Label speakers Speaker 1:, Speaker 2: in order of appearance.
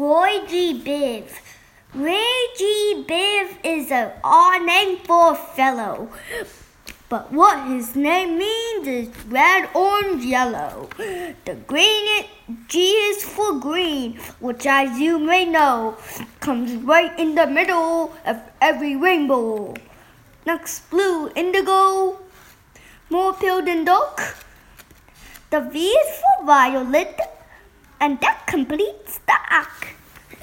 Speaker 1: Roy G. Biv. Roy G. Biv is an odd name for a fellow. But what his name means is red, orange, yellow. The green G is for green, which as you may know, comes right in the middle of every rainbow. Next, blue, indigo, more pale than dark. The V is for violet, and that completes the arc.